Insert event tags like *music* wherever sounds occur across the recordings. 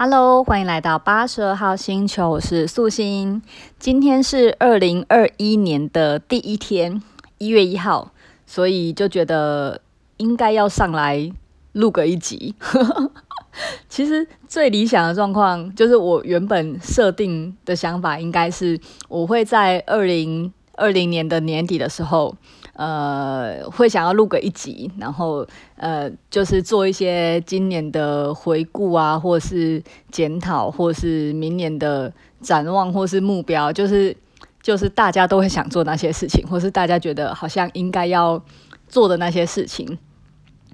Hello，欢迎来到八十二号星球，我是素心。今天是二零二一年的第一天，一月一号，所以就觉得应该要上来录个一集。*laughs* 其实最理想的状况，就是我原本设定的想法，应该是我会在二零二零年的年底的时候。呃，会想要录个一集，然后呃，就是做一些今年的回顾啊，或是检讨，或是明年的展望，或是目标，就是就是大家都会想做那些事情，或是大家觉得好像应该要做的那些事情。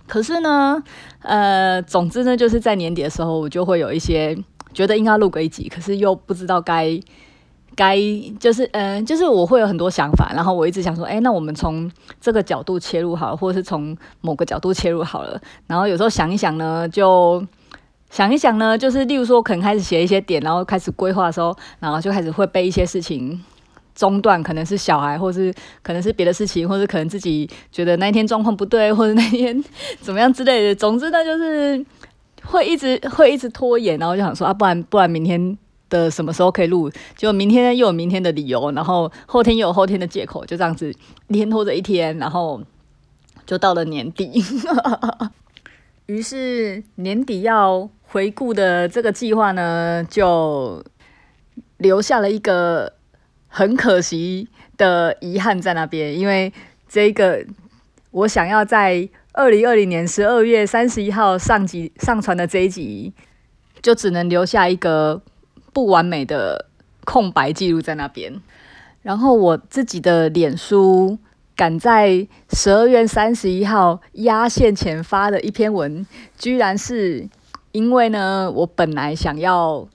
可是呢，呃，总之呢，就是在年底的时候，我就会有一些觉得应该录个一集，可是又不知道该。该就是嗯、就是我会有很多想法，然后我一直想说，哎，那我们从这个角度切入好了，或者是从某个角度切入好了。然后有时候想一想呢，就想一想呢，就是例如说，可能开始写一些点，然后开始规划的时候，然后就开始会被一些事情中断，可能是小孩，或是可能是别的事情，或者可能自己觉得那一天状况不对，或者那天怎么样之类的。总之呢，就是会一直会一直拖延，然后就想说啊，不然不然明天。的什么时候可以录？就明天又有明天的理由，然后后天又有后天的借口，就这样子一天拖着一天，然后就到了年底。*laughs* 于是年底要回顾的这个计划呢，就留下了一个很可惜的遗憾在那边，因为这个我想要在二零二零年十二月三十一号上集上传的这一集，就只能留下一个。不完美的空白记录在那边，然后我自己的脸书赶在十二月三十一号压线前发的一篇文，居然是因为呢，我本来想要。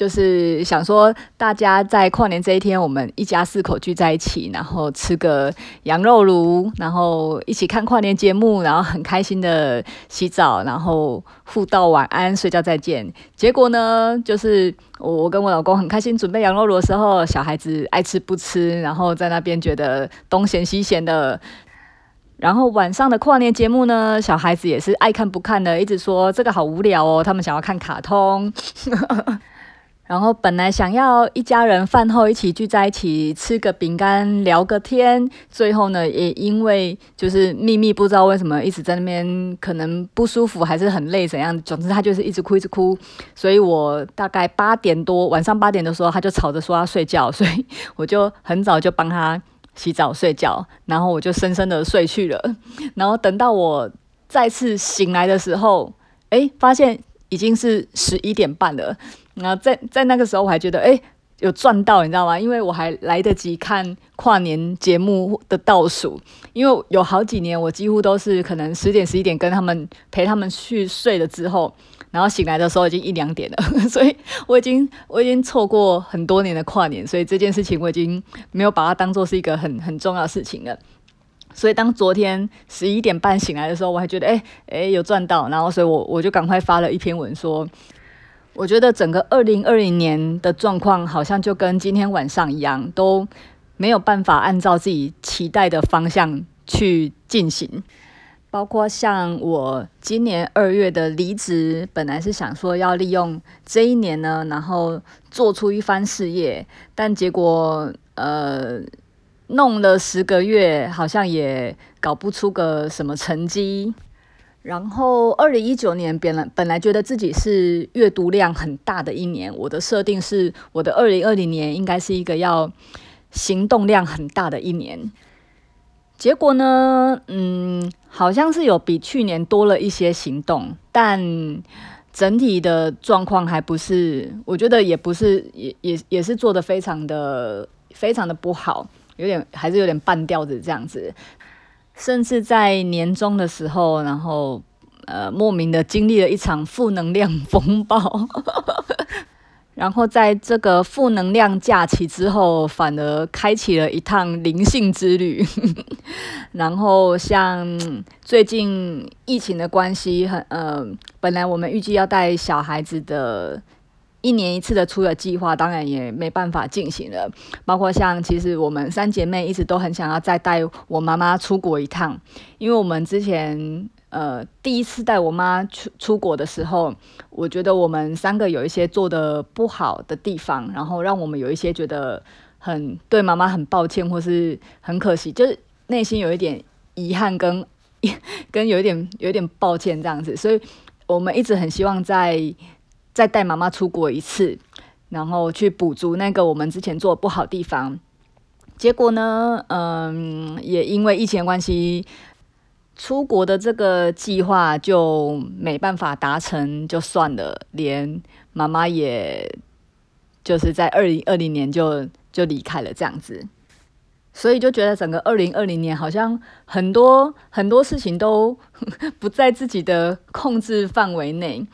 就是想说，大家在跨年这一天，我们一家四口聚在一起，然后吃个羊肉炉，然后一起看跨年节目，然后很开心的洗澡，然后互道晚安，睡觉再见。结果呢，就是我跟我老公很开心准备羊肉炉的时候，小孩子爱吃不吃，然后在那边觉得东嫌西嫌的。然后晚上的跨年节目呢，小孩子也是爱看不看的，一直说这个好无聊哦，他们想要看卡通。然后本来想要一家人饭后一起聚在一起吃个饼干聊个天，最后呢也因为就是秘密不知道为什么一直在那边可能不舒服还是很累怎样，总之他就是一直哭一直哭，所以我大概八点多晚上八点的时候他就吵着说要睡觉，所以我就很早就帮他洗澡睡觉，然后我就深深的睡去了，然后等到我再次醒来的时候，诶，发现已经是十一点半了。然后在在那个时候，我还觉得哎，有赚到，你知道吗？因为我还来得及看跨年节目的倒数，因为有好几年我几乎都是可能十点十一点跟他们陪他们去睡了之后，然后醒来的时候已经一两点了，*laughs* 所以我已经我已经错过很多年的跨年，所以这件事情我已经没有把它当做是一个很很重要的事情了。所以当昨天十一点半醒来的时候，我还觉得哎哎有赚到，然后所以我我就赶快发了一篇文说。我觉得整个二零二零年的状况好像就跟今天晚上一样，都没有办法按照自己期待的方向去进行。包括像我今年二月的离职，本来是想说要利用这一年呢，然后做出一番事业，但结果呃弄了十个月，好像也搞不出个什么成绩。然后，二零一九年本来本来觉得自己是阅读量很大的一年，我的设定是我的二零二零年应该是一个要行动量很大的一年。结果呢，嗯，好像是有比去年多了一些行动，但整体的状况还不是，我觉得也不是，也也也是做得非常的非常的不好，有点还是有点半吊子这样子。甚至在年终的时候，然后呃莫名的经历了一场负能量风暴，*laughs* 然后在这个负能量假期之后，反而开启了一趟灵性之旅。*laughs* 然后像最近疫情的关系，很呃，本来我们预计要带小孩子的。一年一次的出游计划，当然也没办法进行了。包括像，其实我们三姐妹一直都很想要再带我妈妈出国一趟，因为我们之前呃，第一次带我妈出出国的时候，我觉得我们三个有一些做的不好的地方，然后让我们有一些觉得很对妈妈很抱歉，或是很可惜，就是内心有一点遗憾跟跟有一点有一点抱歉这样子，所以我们一直很希望在再带妈妈出国一次，然后去补足那个我们之前做的不好地方。结果呢，嗯，也因为疫情关系。出国的这个计划就没办法达成，就算了。连妈妈也就是在二零二零年就就离开了这样子，所以就觉得整个二零二零年好像很多很多事情都 *laughs* 不在自己的控制范围内，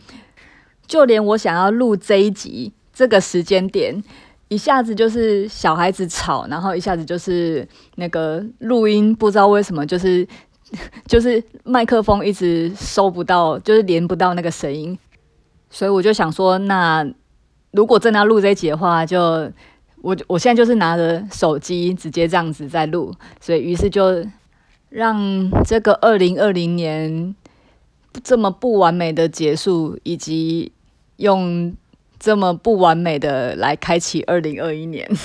就连我想要录这一集这个时间点，一下子就是小孩子吵，然后一下子就是那个录音，不知道为什么就是。就是麦克风一直收不到，就是连不到那个声音，所以我就想说，那如果真的要录这一集的话，就我我现在就是拿着手机直接这样子在录，所以于是就让这个二零二零年这么不完美的结束，以及用这么不完美的来开启二零二一年。*laughs*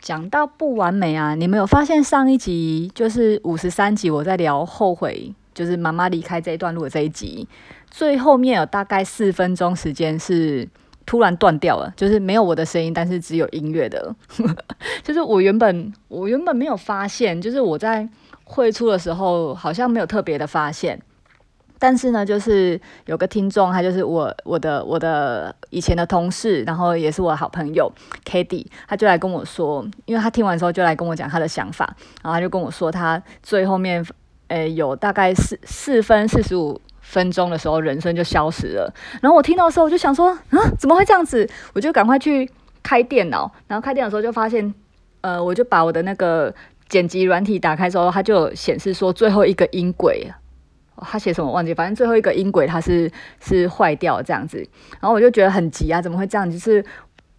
讲到不完美啊，你们有发现上一集就是五十三集，我在聊后悔，就是妈妈离开这一段路的这一集，最后面有大概四分钟时间是突然断掉了，就是没有我的声音，但是只有音乐的。*laughs* 就是我原本我原本没有发现，就是我在汇出的时候好像没有特别的发现。但是呢，就是有个听众，他就是我我的我的以前的同事，然后也是我的好朋友 Katie，他就来跟我说，因为他听完之后就来跟我讲他的想法，然后他就跟我说，他最后面，诶，有大概四四分四十五分钟的时候，人声就消失了。然后我听到的时候，我就想说，啊，怎么会这样子？我就赶快去开电脑，然后开电脑的时候就发现，呃，我就把我的那个剪辑软体打开之后，它就显示说最后一个音轨。他写什么忘记，反正最后一个音轨它是是坏掉这样子，然后我就觉得很急啊，怎么会这样？就是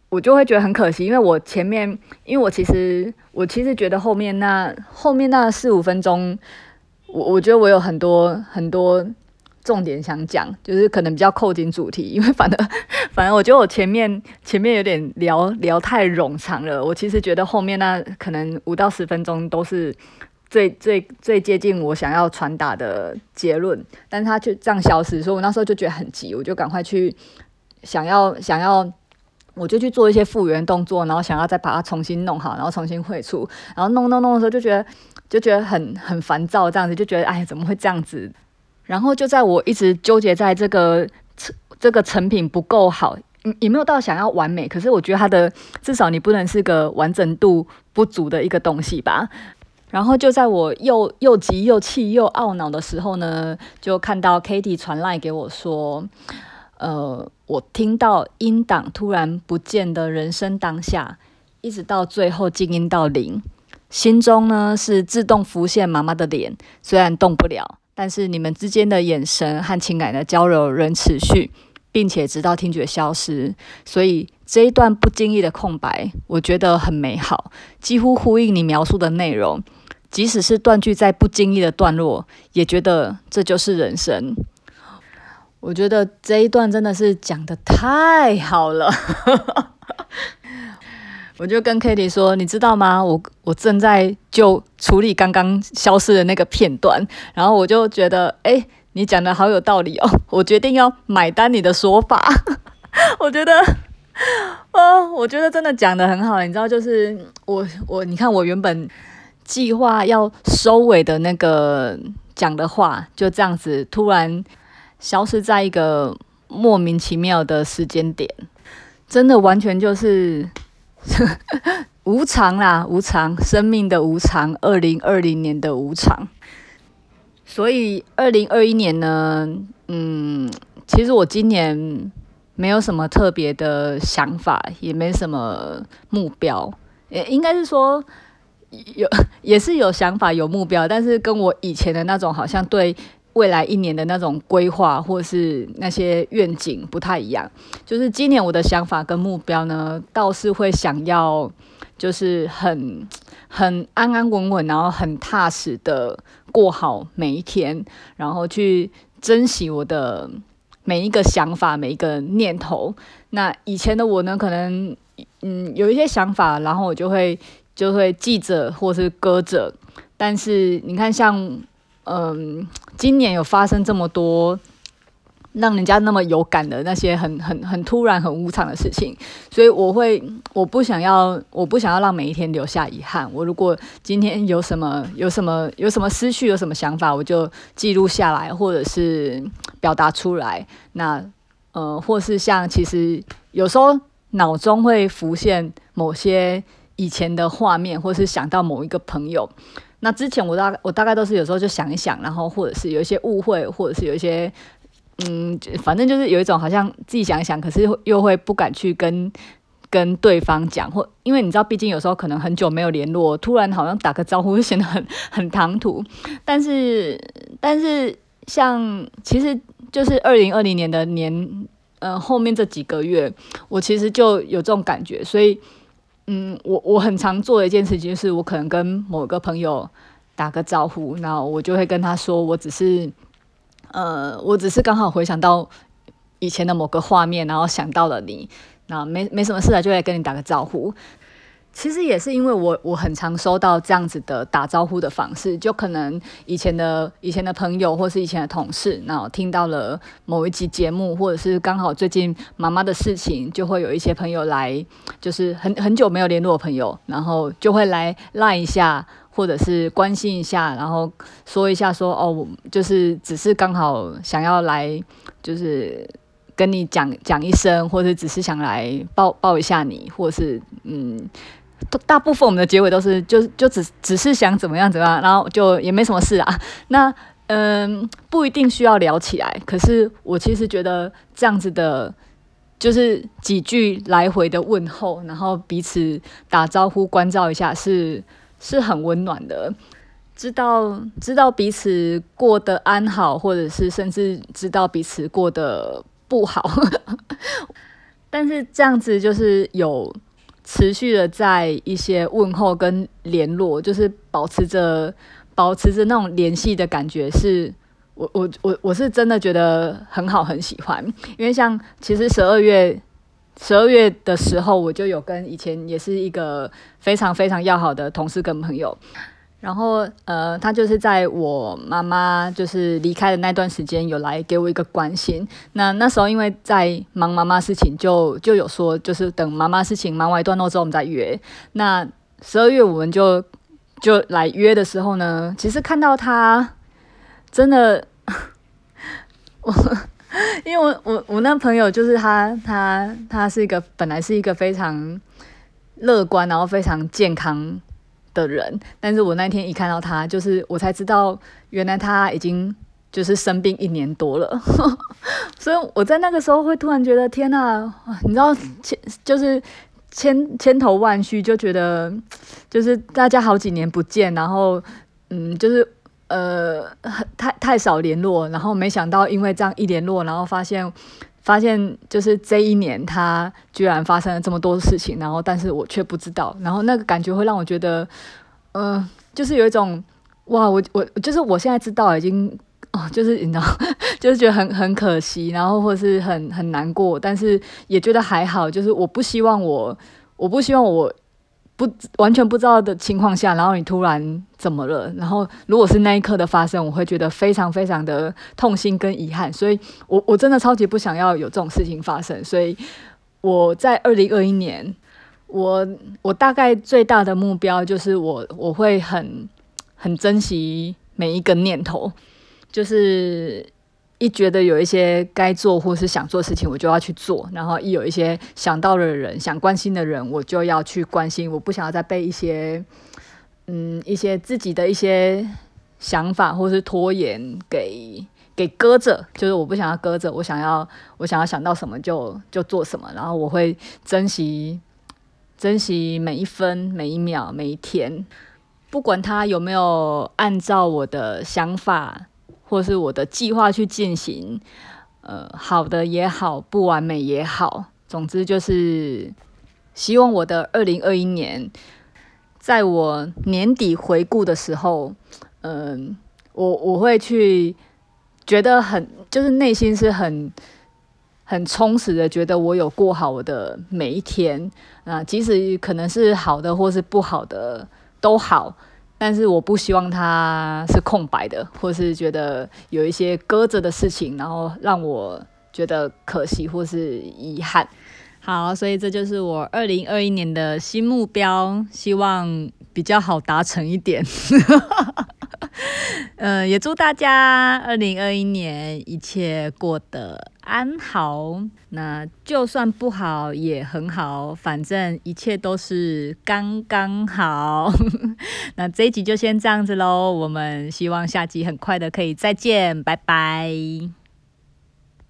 我就会觉得很可惜，因为我前面，因为我其实我其实觉得后面那后面那四五分钟，我我觉得我有很多很多重点想讲，就是可能比较扣紧主题，因为反正 *laughs* 反正我觉得我前面前面有点聊聊太冗长了，我其实觉得后面那可能五到十分钟都是。最最最接近我想要传达的结论，但是他却这样消失，所以我那时候就觉得很急，我就赶快去想要想要，我就去做一些复原动作，然后想要再把它重新弄好，然后重新绘出，然后弄弄弄的时候就觉得就觉得很很烦躁，这样子就觉得哎怎么会这样子？然后就在我一直纠结在这个这个成品不够好，也没有到想要完美，可是我觉得它的至少你不能是个完整度不足的一个东西吧。然后就在我又又急又气又懊恼的时候呢，就看到 Katie 传来给我说，呃，我听到音档突然不见的人声当下，一直到最后静音到零，心中呢是自动浮现妈妈的脸，虽然动不了，但是你们之间的眼神和情感的交流仍持续，并且直到听觉消失，所以这一段不经意的空白，我觉得很美好，几乎呼应你描述的内容。即使是断句在不经意的段落，也觉得这就是人生。我觉得这一段真的是讲得太好了，*laughs* 我就跟 Katie 说：“你知道吗？我我正在就处理刚刚消失的那个片段，然后我就觉得，哎，你讲的好有道理哦，*laughs* 我决定要买单你的说法。*laughs* 我觉得，哦，我觉得真的讲得很好，你知道，就是我我你看我原本。”计划要收尾的那个讲的话，就这样子突然消失在一个莫名其妙的时间点，真的完全就是 *laughs* 无常啦，无常，生命的无常，二零二零年的无常。所以二零二一年呢，嗯，其实我今年没有什么特别的想法，也没什么目标，也应该是说。有 *laughs* 也是有想法有目标，但是跟我以前的那种好像对未来一年的那种规划或是那些愿景不太一样。就是今年我的想法跟目标呢，倒是会想要，就是很很安安稳稳，然后很踏实的过好每一天，然后去珍惜我的每一个想法、每一个念头。那以前的我呢，可能嗯有一些想法，然后我就会就会记着或是搁着。但是你看，像。嗯，今年有发生这么多让人家那么有感的那些很很很突然、很无常的事情，所以我会，我不想要，我不想要让每一天留下遗憾。我如果今天有什么、有什么、有什么思绪、有什么想法，我就记录下来，或者是表达出来。那呃，或是像其实有时候脑中会浮现某些以前的画面，或是想到某一个朋友。那之前我大我大概都是有时候就想一想，然后或者是有一些误会，或者是有一些嗯，反正就是有一种好像自己想一想，可是又会不敢去跟跟对方讲，或因为你知道，毕竟有时候可能很久没有联络，突然好像打个招呼就显得很 *laughs* 很唐突。但是但是像其实就是二零二零年的年呃后面这几个月，我其实就有这种感觉，所以。嗯，我我很常做的一件事情，就是我可能跟某个朋友打个招呼，然后我就会跟他说，我只是，呃，我只是刚好回想到以前的某个画面，然后想到了你，那没没什么事了，就来跟你打个招呼。其实也是因为我我很常收到这样子的打招呼的方式，就可能以前的以前的朋友或是以前的同事，然后听到了某一集节目，或者是刚好最近妈妈的事情，就会有一些朋友来，就是很 *laughs* 很久没有联络的朋友，然后就会来赖一下，或者是关心一下，然后说一下说哦，就是只是刚好想要来，就是跟你讲讲一声，或者只是想来抱抱一下你，或者是嗯。大部分我们的结尾都是就就只只是想怎么样怎么样，然后就也没什么事啊。*laughs* 那嗯，不一定需要聊起来。可是我其实觉得这样子的，就是几句来回的问候，然后彼此打招呼、关照一下是，是很温暖的。知道知道彼此过得安好，或者是甚至知道彼此过得不好。*laughs* 但是这样子就是有。持续的在一些问候跟联络，就是保持着保持着那种联系的感觉，是我我我我是真的觉得很好，很喜欢。因为像其实十二月十二月的时候，我就有跟以前也是一个非常非常要好的同事跟朋友。然后，呃，他就是在我妈妈就是离开的那段时间，有来给我一个关心。那那时候因为在忙妈妈事情就，就有说，就是等妈妈事情忙完一段落之后，我们再约。那十二月我们就就来约的时候呢，其实看到他真的，我因为我我我那朋友就是他他他是一个本来是一个非常乐观，然后非常健康。的人，但是我那天一看到他，就是我才知道，原来他已经就是生病一年多了，*laughs* 所以我在那个时候会突然觉得，天呐，你知道，千就是千千头万绪，就觉得就是大家好几年不见，然后嗯，就是呃，太太少联络，然后没想到因为这样一联络，然后发现。发现就是这一年，他居然发生了这么多事情，然后但是我却不知道，然后那个感觉会让我觉得，嗯、就是有一种哇，我我就是我现在知道已经哦，就是你知道，*laughs* 就是觉得很很可惜，然后或是很很难过，但是也觉得还好，就是我不希望我，我不希望我。不完全不知道的情况下，然后你突然怎么了？然后如果是那一刻的发生，我会觉得非常非常的痛心跟遗憾。所以我我真的超级不想要有这种事情发生。所以我在二零二一年，我我大概最大的目标就是我我会很很珍惜每一个念头，就是。一觉得有一些该做或是想做事情，我就要去做。然后一有一些想到的人、想关心的人，我就要去关心。我不想要再被一些，嗯，一些自己的一些想法或是拖延给给搁着。就是我不想要搁着，我想要我想要想到什么就就做什么。然后我会珍惜珍惜每一分、每一秒、每一天，不管他有没有按照我的想法。或是我的计划去进行。呃，好的也好，不完美也好，总之就是希望我的二零二一年，在我年底回顾的时候，嗯、我我会去觉得很，就是内心是很很充实的，觉得我有过好我的每一天啊、即使可能是好的或是不好的都好。但是我不希望它是空白的，或是觉得有一些搁着的事情，然后让我觉得可惜或是遗憾。好，所以这就是我二零二一年的新目标，希望比较好达成一点。嗯，*laughs* 也祝大家二零二一年一切过得安好。那就算不好也很好，反正一切都是刚刚好。*laughs* 那这一集就先这样子喽，我们希望下集很快的可以再见，拜拜。